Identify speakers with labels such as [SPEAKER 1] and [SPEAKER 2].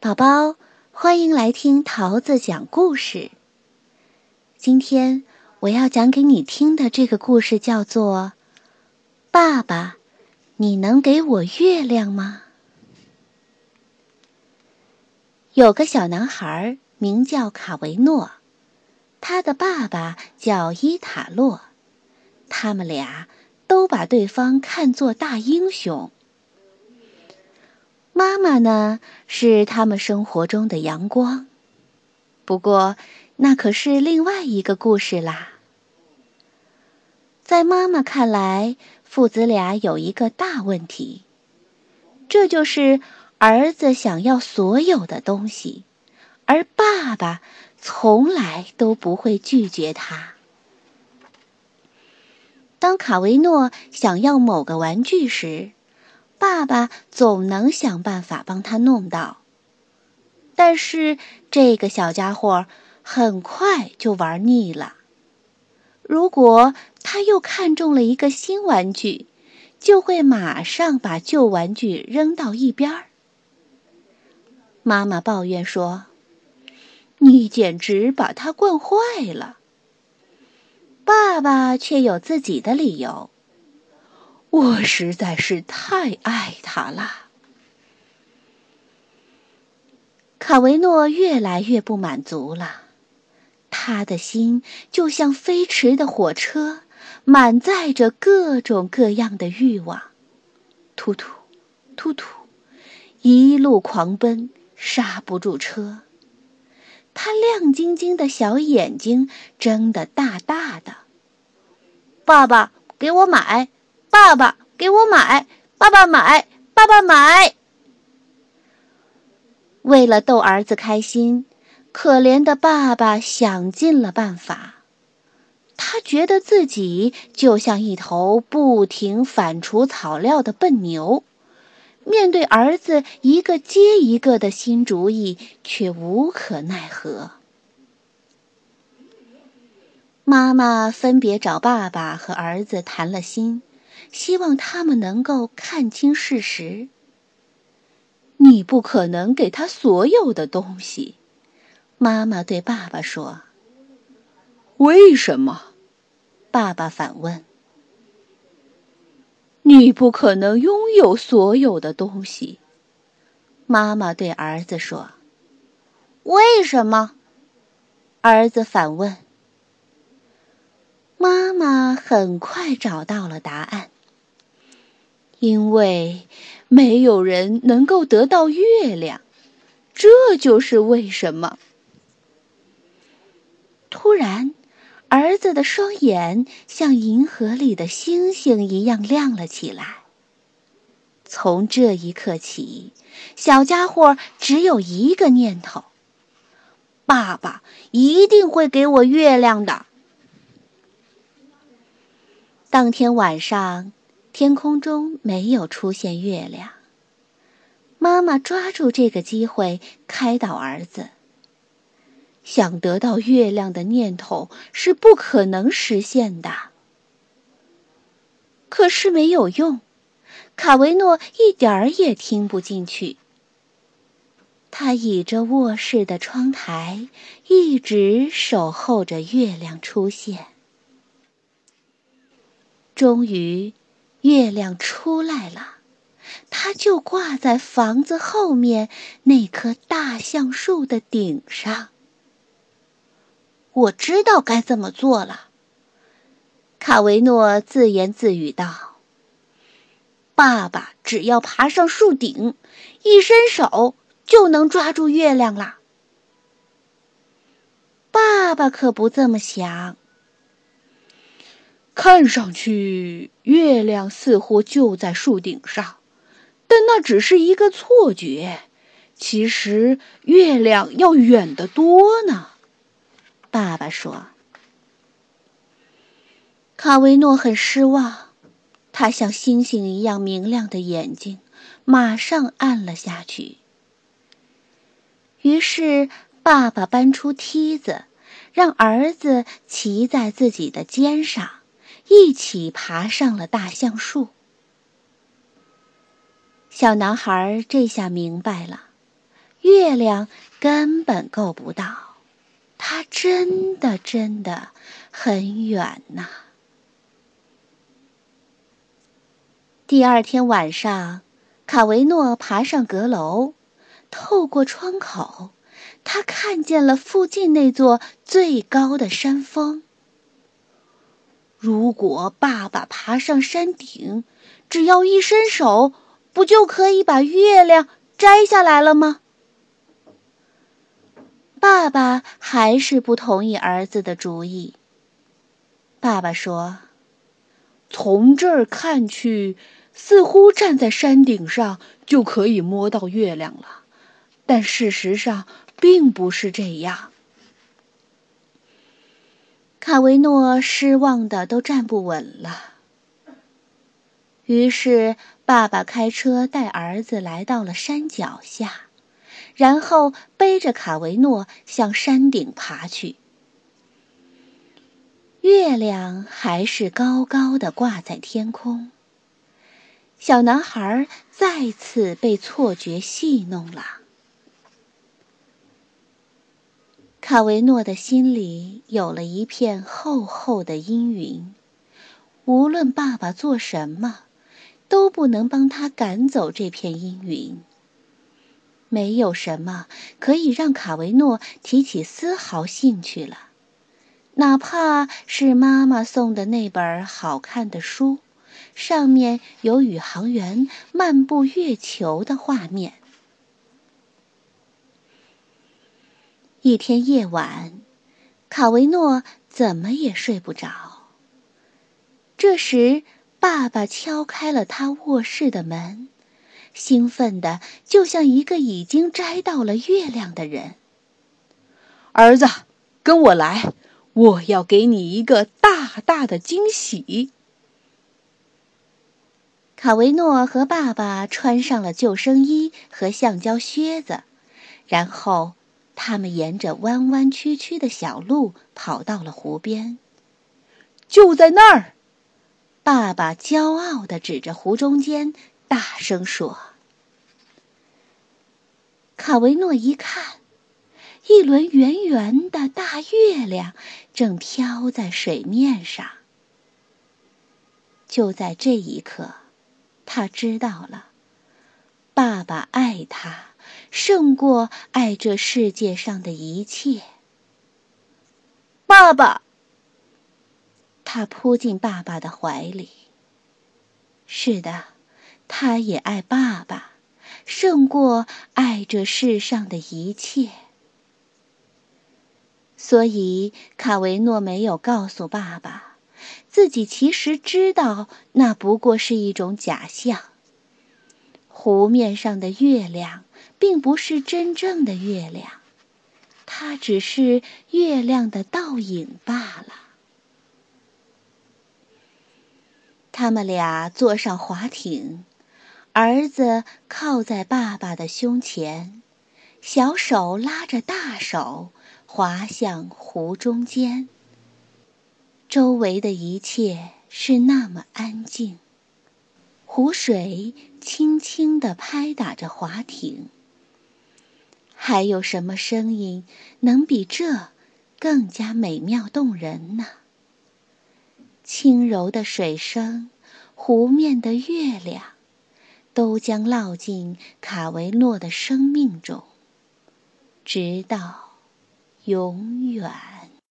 [SPEAKER 1] 宝宝，欢迎来听桃子讲故事。今天我要讲给你听的这个故事叫做《爸爸，你能给我月亮吗？》有个小男孩名叫卡维诺，他的爸爸叫伊塔洛，他们俩都把对方看作大英雄。妈妈呢，是他们生活中的阳光。不过，那可是另外一个故事啦。在妈妈看来，父子俩有一个大问题，这就是儿子想要所有的东西，而爸爸从来都不会拒绝他。当卡维诺想要某个玩具时，爸爸总能想办法帮他弄到，但是这个小家伙很快就玩腻了。如果他又看中了一个新玩具，就会马上把旧玩具扔到一边儿。妈妈抱怨说：“你简直把他惯坏了。”爸爸却有自己的理由。我实在是太爱他了。卡维诺越来越不满足了，他的心就像飞驰的火车，满载着各种各样的欲望，突突，突突，一路狂奔，刹不住车。他亮晶晶的小眼睛睁得大大的。爸爸，给我买！爸爸给我买，爸爸买，爸爸买。为了逗儿子开心，可怜的爸爸想尽了办法。他觉得自己就像一头不停反刍草料的笨牛，面对儿子一个接一个的新主意，却无可奈何。妈妈分别找爸爸和儿子谈了心。希望他们能够看清事实。你不可能给他所有的东西，妈妈对爸爸说。为什么？爸爸反问。你不可能拥有所有的东西，妈妈对儿子说。为什么？儿子反问。妈妈很快找到了答案。因为没有人能够得到月亮，这就是为什么。突然，儿子的双眼像银河里的星星一样亮了起来。从这一刻起，小家伙只有一个念头：爸爸一定会给我月亮的。当天晚上。天空中没有出现月亮。妈妈抓住这个机会开导儿子：“想得到月亮的念头是不可能实现的。”可是没有用，卡维诺一点儿也听不进去。他倚着卧室的窗台，一直守候着月亮出现。终于。月亮出来了，它就挂在房子后面那棵大橡树的顶上。我知道该怎么做了，卡维诺自言自语道：“爸爸只要爬上树顶，一伸手就能抓住月亮啦。”爸爸可不这么想。看上去，月亮似乎就在树顶上，但那只是一个错觉。其实，月亮要远得多呢。爸爸说。卡维诺很失望，他像星星一样明亮的眼睛马上暗了下去。于是，爸爸搬出梯子，让儿子骑在自己的肩上。一起爬上了大橡树。小男孩这下明白了，月亮根本够不到，它真的真的很远呐。第二天晚上，卡维诺爬上阁楼，透过窗口，他看见了附近那座最高的山峰。如果爸爸爬上山顶，只要一伸手，不就可以把月亮摘下来了吗？爸爸还是不同意儿子的主意。爸爸说：“从这儿看去，似乎站在山顶上就可以摸到月亮了，但事实上并不是这样。”卡维诺失望的都站不稳了。于是，爸爸开车带儿子来到了山脚下。然后背着卡维诺向山顶爬去。月亮还是高高的挂在天空。小男孩再次被错觉戏弄了。卡维诺的心里有了一片厚厚的阴云，无论爸爸做什么，都不能帮他赶走这片阴云。没有什么可以让卡维诺提起丝毫兴趣了，哪怕是妈妈送的那本好看的书，上面有宇航员漫步月球的画面。一天夜晚，卡维诺怎么也睡不着。这时，爸爸敲开了他卧室的门。兴奋的，就像一个已经摘到了月亮的人。儿子，跟我来，我要给你一个大大的惊喜。卡维诺和爸爸穿上了救生衣和橡胶靴子，然后他们沿着弯弯曲曲的小路跑到了湖边。就在那儿，爸爸骄傲地指着湖中间。大声说：“卡维诺一看，一轮圆圆的大月亮正飘在水面上。就在这一刻，他知道了，爸爸爱他胜过爱这世界上的一切。爸爸，他扑进爸爸的怀里。是的。”他也爱爸爸，胜过爱这世上的一切。所以卡维诺没有告诉爸爸，自己其实知道那不过是一种假象。湖面上的月亮并不是真正的月亮，它只是月亮的倒影罢了。他们俩坐上划艇。儿子靠在爸爸的胸前，小手拉着大手，滑向湖中间。周围的一切是那么安静，湖水轻轻地拍打着划艇。还有什么声音能比这更加美妙动人呢？轻柔的水声，湖面的月亮。都将烙进卡维诺的生命中，直到永远。